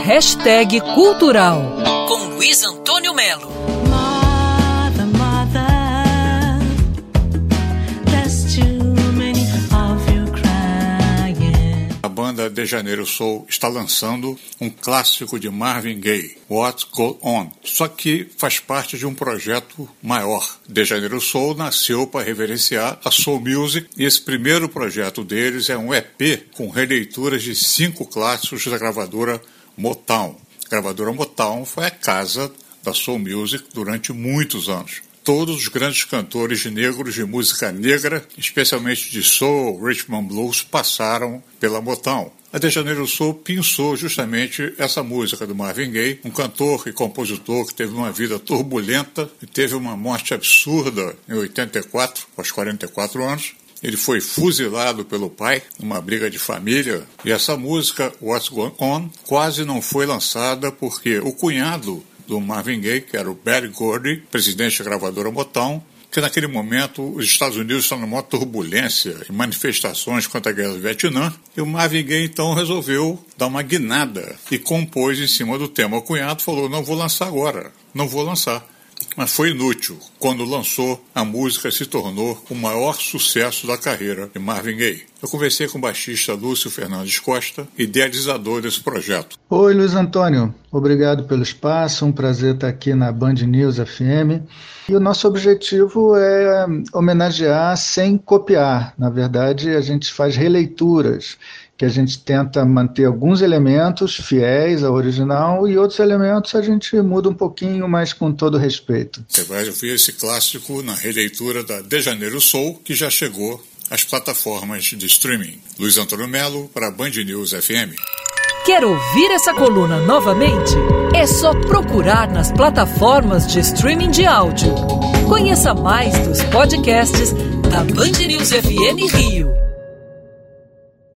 Hashtag Cultural com Luiz Antônio Melo. A banda De Janeiro Soul está lançando um clássico de Marvin Gaye, What Goes On. Só que faz parte de um projeto maior. De Janeiro Soul nasceu para reverenciar a Soul Music e esse primeiro projeto deles é um EP com releituras de cinco clássicos da gravadora Motown. A gravadora Motown foi a casa da Soul Music durante muitos anos todos os grandes cantores negros de música negra, especialmente de soul, Richmond blues, passaram pela Motown. A De Janeiro Soul pensou justamente essa música do Marvin Gaye, um cantor e compositor que teve uma vida turbulenta e teve uma morte absurda em 84, aos 44 anos. Ele foi fuzilado pelo pai numa briga de família e essa música, What's Going On, quase não foi lançada porque o cunhado do Marvin Gaye, que era o Barry Gordy, presidente da gravadora Motown, que naquele momento os Estados Unidos estavam numa turbulência e manifestações contra a guerra do Vietnã, e o Marvin Gaye então resolveu dar uma guinada e compôs em cima do tema. O cunhado falou: não vou lançar agora, não vou lançar mas foi inútil. Quando lançou, a música se tornou o maior sucesso da carreira de Marvin Gaye. Eu conversei com o baixista Lúcio Fernandes Costa, idealizador desse projeto. Oi, Luiz Antônio. Obrigado pelo espaço. Um prazer estar aqui na Band News FM. E o nosso objetivo é homenagear sem copiar. Na verdade, a gente faz releituras que a gente tenta manter alguns elementos fiéis ao original e outros elementos a gente muda um pouquinho, mas com todo respeito. Você vai ouvir esse clássico na releitura da De Janeiro Soul, que já chegou às plataformas de streaming. Luiz Antônio Melo para Band News FM. Quer ouvir essa coluna novamente? É só procurar nas plataformas de streaming de áudio. Conheça mais dos podcasts da Band News FM Rio.